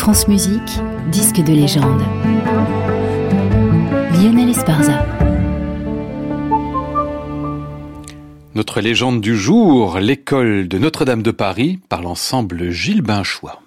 France Musique, disque de légende. Lionel Esparza. Notre légende du jour, l'école de Notre-Dame de Paris par l'ensemble Gilles Binchois.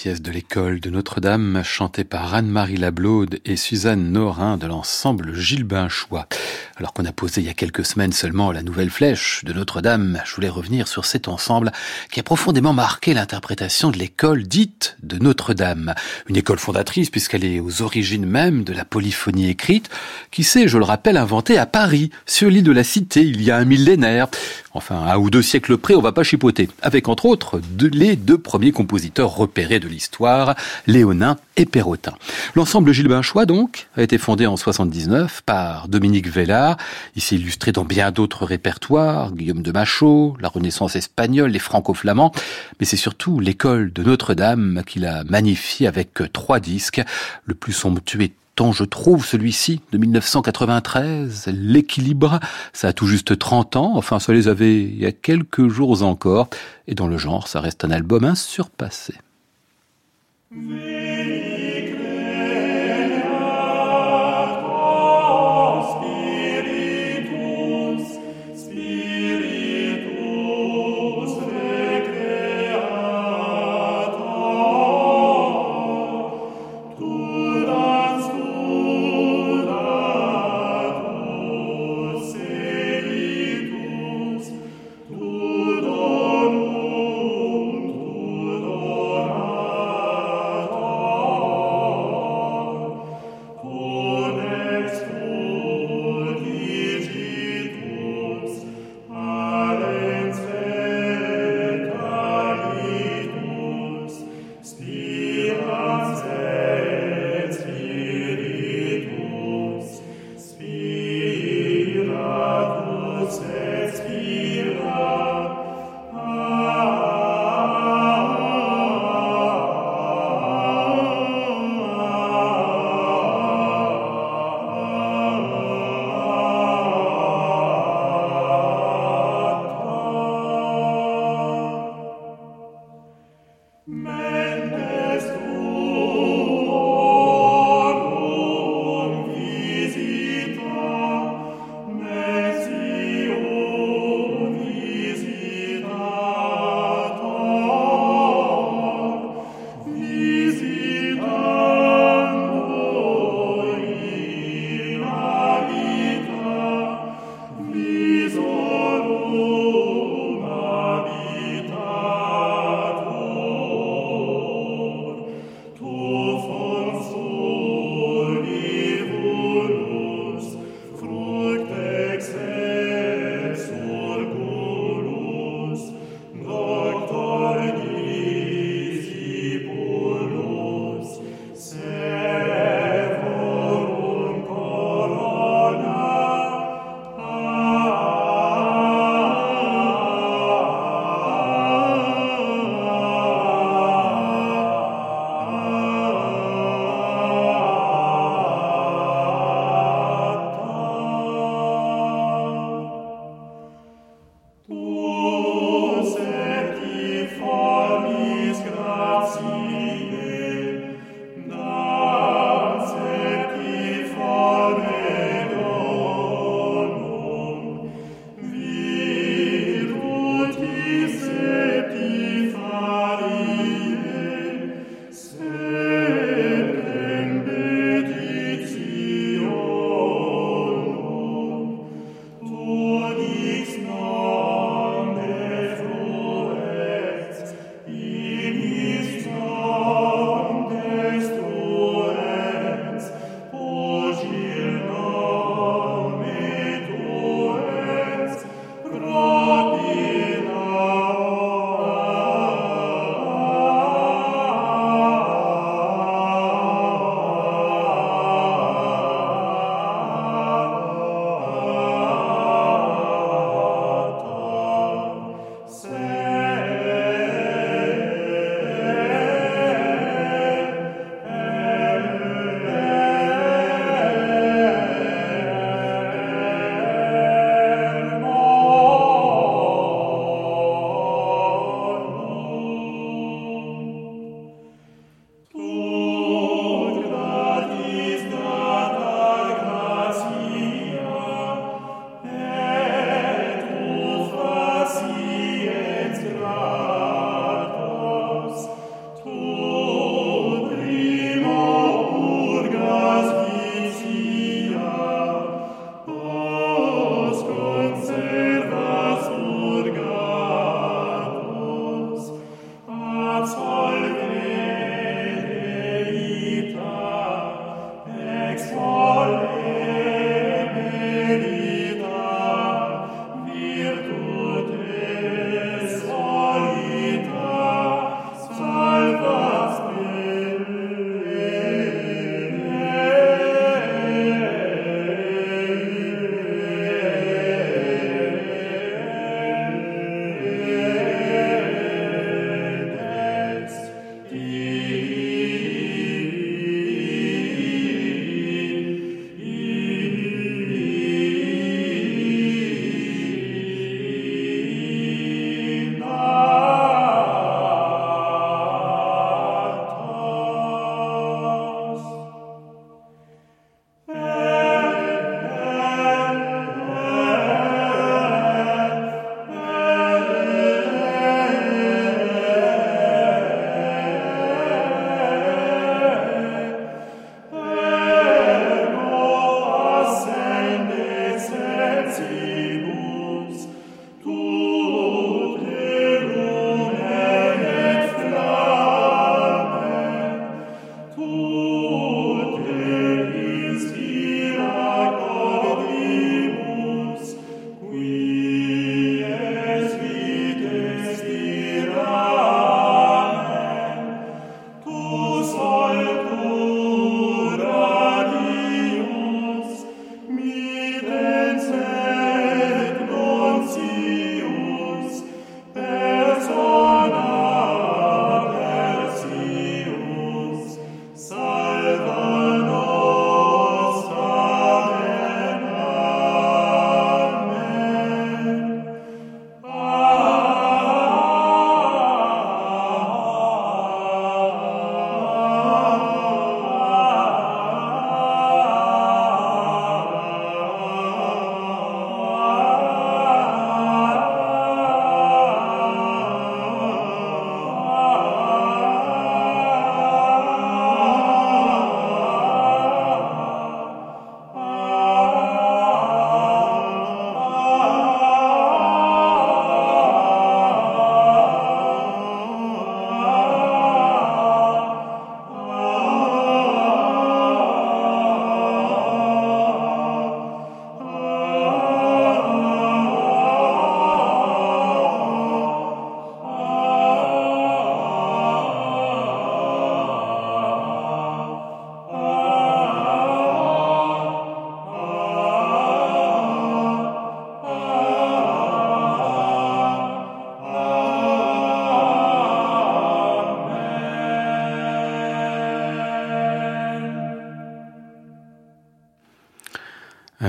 Pièce de l'école de Notre-Dame chantée par Anne-Marie Lablaude et Suzanne Norin de l'ensemble Gilles Binchois. Alors qu'on a posé il y a quelques semaines seulement la nouvelle flèche de Notre-Dame, je voulais revenir sur cet ensemble qui a profondément marqué l'interprétation de l'école dite de Notre-Dame. Une école fondatrice puisqu'elle est aux origines même de la polyphonie écrite qui s'est, je le rappelle, inventée à Paris, sur l'île de la Cité, il y a un millénaire. Enfin, un ou deux siècles près, on va pas chipoter. Avec entre autres les deux premiers compositeurs repérés de l'histoire, Léonin et Perrotin. L'ensemble Gilles Binchois, donc, a été fondé en 79 par Dominique Vellard. Il s'est illustré dans bien d'autres répertoires, Guillaume de Machaut, la Renaissance espagnole, les franco-flamands. Mais c'est surtout l'école de Notre-Dame qu'il a magnifié avec trois disques. Le plus somptueux je trouve, celui-ci, de 1993, l'équilibre, ça a tout juste 30 ans, enfin ça les avait il y a quelques jours encore, et dans le genre, ça reste un album insurpassé.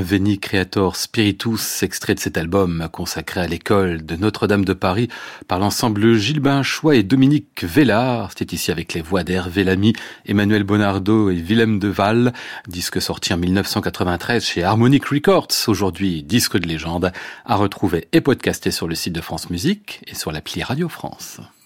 Veni Creator Spiritus, extrait de cet album consacré à l'école de Notre-Dame de Paris par l'ensemble Gilbin Choix et Dominique Vellard. C'était ici avec les voix d'Hervé Lamy, Emmanuel Bonardo et Willem Deval. Disque sorti en 1993 chez Harmonic Records. Aujourd'hui, disque de légende à retrouver et podcasté sur le site de France Musique et sur l'appli Radio France.